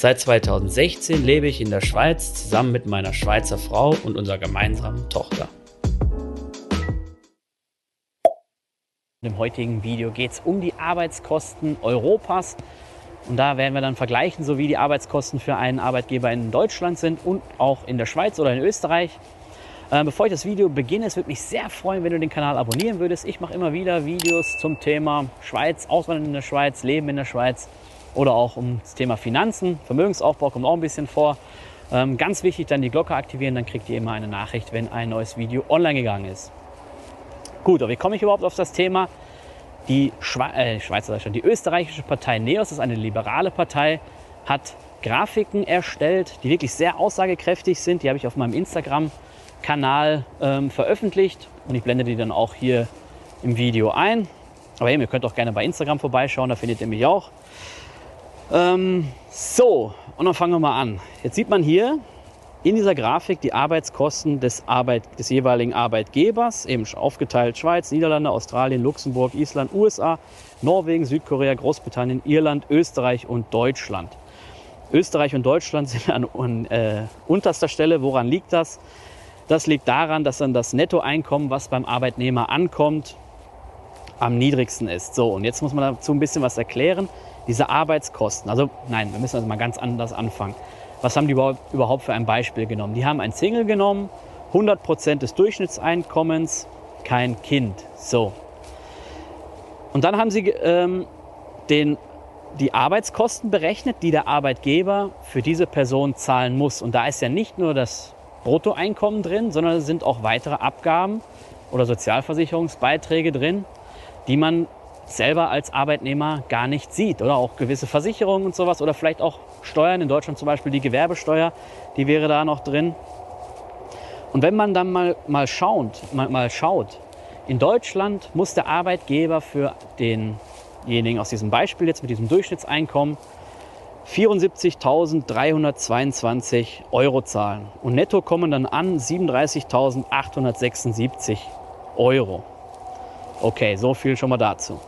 Seit 2016 lebe ich in der Schweiz zusammen mit meiner Schweizer Frau und unserer gemeinsamen Tochter. Im heutigen Video geht es um die Arbeitskosten Europas. Und da werden wir dann vergleichen, so wie die Arbeitskosten für einen Arbeitgeber in Deutschland sind und auch in der Schweiz oder in Österreich. Äh, bevor ich das Video beginne, es würde mich sehr freuen, wenn du den Kanal abonnieren würdest. Ich mache immer wieder Videos zum Thema Schweiz, Auswandern in der Schweiz, Leben in der Schweiz oder auch um das Thema Finanzen. Vermögensaufbau kommt auch ein bisschen vor. Ähm, ganz wichtig, dann die Glocke aktivieren, dann kriegt ihr immer eine Nachricht, wenn ein neues Video online gegangen ist. Gut, aber wie komme ich überhaupt auf das Thema? Die Schwe äh, Schweizer, die österreichische Partei NEOS ist eine liberale Partei, hat Grafiken erstellt, die wirklich sehr aussagekräftig sind. Die habe ich auf meinem Instagram Kanal ähm, veröffentlicht und ich blende die dann auch hier im Video ein. Aber eben, ihr könnt auch gerne bei Instagram vorbeischauen, da findet ihr mich auch. Ähm, so, und dann fangen wir mal an. Jetzt sieht man hier in dieser Grafik die Arbeitskosten des, Arbeit, des jeweiligen Arbeitgebers, eben aufgeteilt Schweiz, Niederlande, Australien, Luxemburg, Island, USA, Norwegen, Südkorea, Großbritannien, Irland, Österreich und Deutschland. Österreich und Deutschland sind an, äh, unterster Stelle. Woran liegt das? Das liegt daran, dass dann das Nettoeinkommen, was beim Arbeitnehmer ankommt, am niedrigsten ist. So, und jetzt muss man dazu ein bisschen was erklären. Diese Arbeitskosten, also nein, wir müssen also mal ganz anders anfangen. Was haben die überhaupt für ein Beispiel genommen? Die haben ein Single genommen, 100% des Durchschnittseinkommens, kein Kind. So. Und dann haben sie ähm, den, die Arbeitskosten berechnet, die der Arbeitgeber für diese Person zahlen muss. Und da ist ja nicht nur das Bruttoeinkommen drin, sondern es sind auch weitere Abgaben oder Sozialversicherungsbeiträge drin, die man selber als Arbeitnehmer gar nicht sieht. Oder auch gewisse Versicherungen und sowas oder vielleicht auch Steuern. In Deutschland zum Beispiel die Gewerbesteuer, die wäre da noch drin. Und wenn man dann mal, mal, schaut, mal, mal schaut, in Deutschland muss der Arbeitgeber für denjenigen aus diesem Beispiel jetzt mit diesem Durchschnittseinkommen 74.322 Euro zahlen. Und netto kommen dann an 37.876 Euro. Okay, so viel schon mal dazu.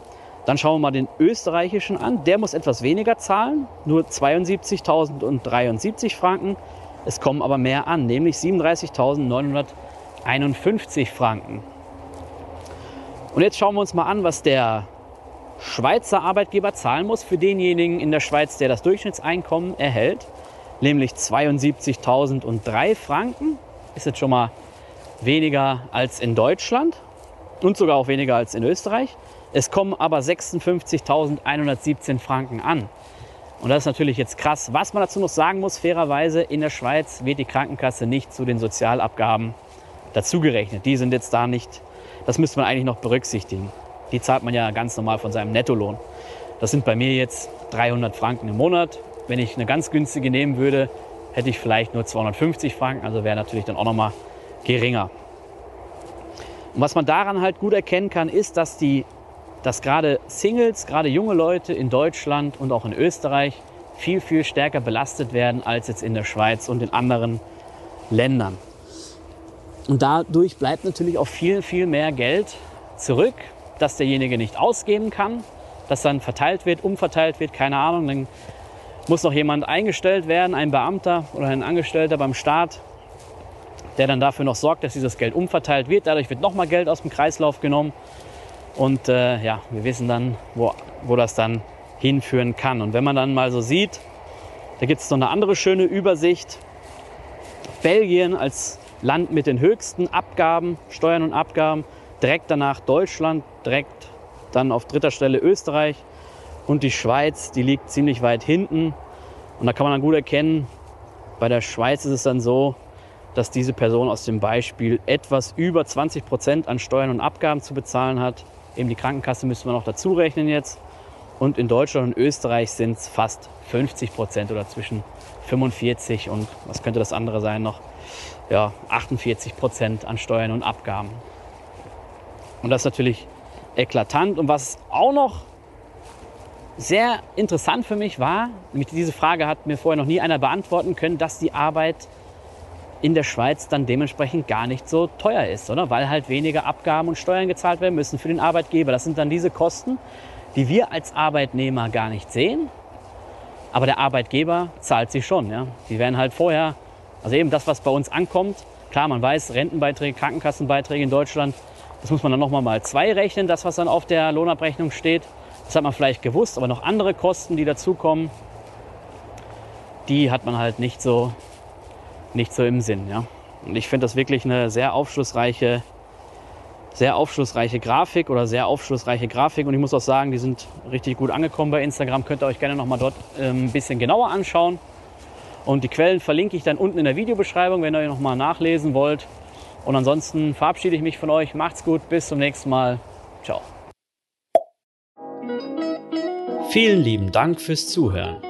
Dann schauen wir mal den österreichischen an. Der muss etwas weniger zahlen, nur 72.073 Franken. Es kommen aber mehr an, nämlich 37.951 Franken. Und jetzt schauen wir uns mal an, was der Schweizer Arbeitgeber zahlen muss für denjenigen in der Schweiz, der das Durchschnittseinkommen erhält, nämlich 72.003 Franken. Ist jetzt schon mal weniger als in Deutschland und sogar auch weniger als in Österreich. Es kommen aber 56.117 Franken an. Und das ist natürlich jetzt krass. Was man dazu noch sagen muss, fairerweise, in der Schweiz wird die Krankenkasse nicht zu den Sozialabgaben dazugerechnet. Die sind jetzt da nicht, das müsste man eigentlich noch berücksichtigen die zahlt man ja ganz normal von seinem Nettolohn. Das sind bei mir jetzt 300 Franken im Monat. Wenn ich eine ganz günstige nehmen würde, hätte ich vielleicht nur 250 Franken, also wäre natürlich dann auch noch mal geringer. Und was man daran halt gut erkennen kann, ist, dass, die, dass gerade Singles, gerade junge Leute in Deutschland und auch in Österreich viel, viel stärker belastet werden als jetzt in der Schweiz und in anderen Ländern. Und dadurch bleibt natürlich auch viel, viel mehr Geld zurück dass derjenige nicht ausgeben kann, dass dann verteilt wird, umverteilt wird, keine Ahnung. Dann muss noch jemand eingestellt werden, ein Beamter oder ein Angestellter beim Staat, der dann dafür noch sorgt, dass dieses Geld umverteilt wird. Dadurch wird nochmal Geld aus dem Kreislauf genommen. Und äh, ja, wir wissen dann, wo, wo das dann hinführen kann. Und wenn man dann mal so sieht, da gibt es noch eine andere schöne Übersicht. Belgien als Land mit den höchsten Abgaben, Steuern und Abgaben, direkt danach Deutschland, direkt dann auf dritter Stelle Österreich und die Schweiz, die liegt ziemlich weit hinten. Und da kann man dann gut erkennen, bei der Schweiz ist es dann so, dass diese Person aus dem Beispiel etwas über 20 Prozent an Steuern und Abgaben zu bezahlen hat. Eben die Krankenkasse müssen wir noch dazu rechnen jetzt. Und in Deutschland und Österreich sind es fast 50 Prozent oder zwischen 45 und was könnte das andere sein noch? Ja, 48 Prozent an Steuern und Abgaben. Und das ist natürlich eklatant. Und was auch noch sehr interessant für mich war, nämlich diese Frage hat mir vorher noch nie einer beantworten können, dass die Arbeit in der Schweiz dann dementsprechend gar nicht so teuer ist, oder? Weil halt weniger Abgaben und Steuern gezahlt werden müssen für den Arbeitgeber. Das sind dann diese Kosten, die wir als Arbeitnehmer gar nicht sehen, aber der Arbeitgeber zahlt sie schon. Ja? Die werden halt vorher, also eben das, was bei uns ankommt, klar, man weiß, Rentenbeiträge, Krankenkassenbeiträge in Deutschland, das muss man dann nochmal mal zwei rechnen, das, was dann auf der Lohnabrechnung steht. Das hat man vielleicht gewusst, aber noch andere Kosten, die dazukommen, die hat man halt nicht so, nicht so im Sinn. Ja? Und ich finde das wirklich eine sehr aufschlussreiche sehr aufschlussreiche Grafik oder sehr aufschlussreiche Grafik. Und ich muss auch sagen, die sind richtig gut angekommen bei Instagram. Könnt ihr euch gerne nochmal dort ähm, ein bisschen genauer anschauen. Und die Quellen verlinke ich dann unten in der Videobeschreibung, wenn ihr nochmal nachlesen wollt. Und ansonsten verabschiede ich mich von euch. Macht's gut, bis zum nächsten Mal. Ciao. Vielen lieben Dank fürs Zuhören.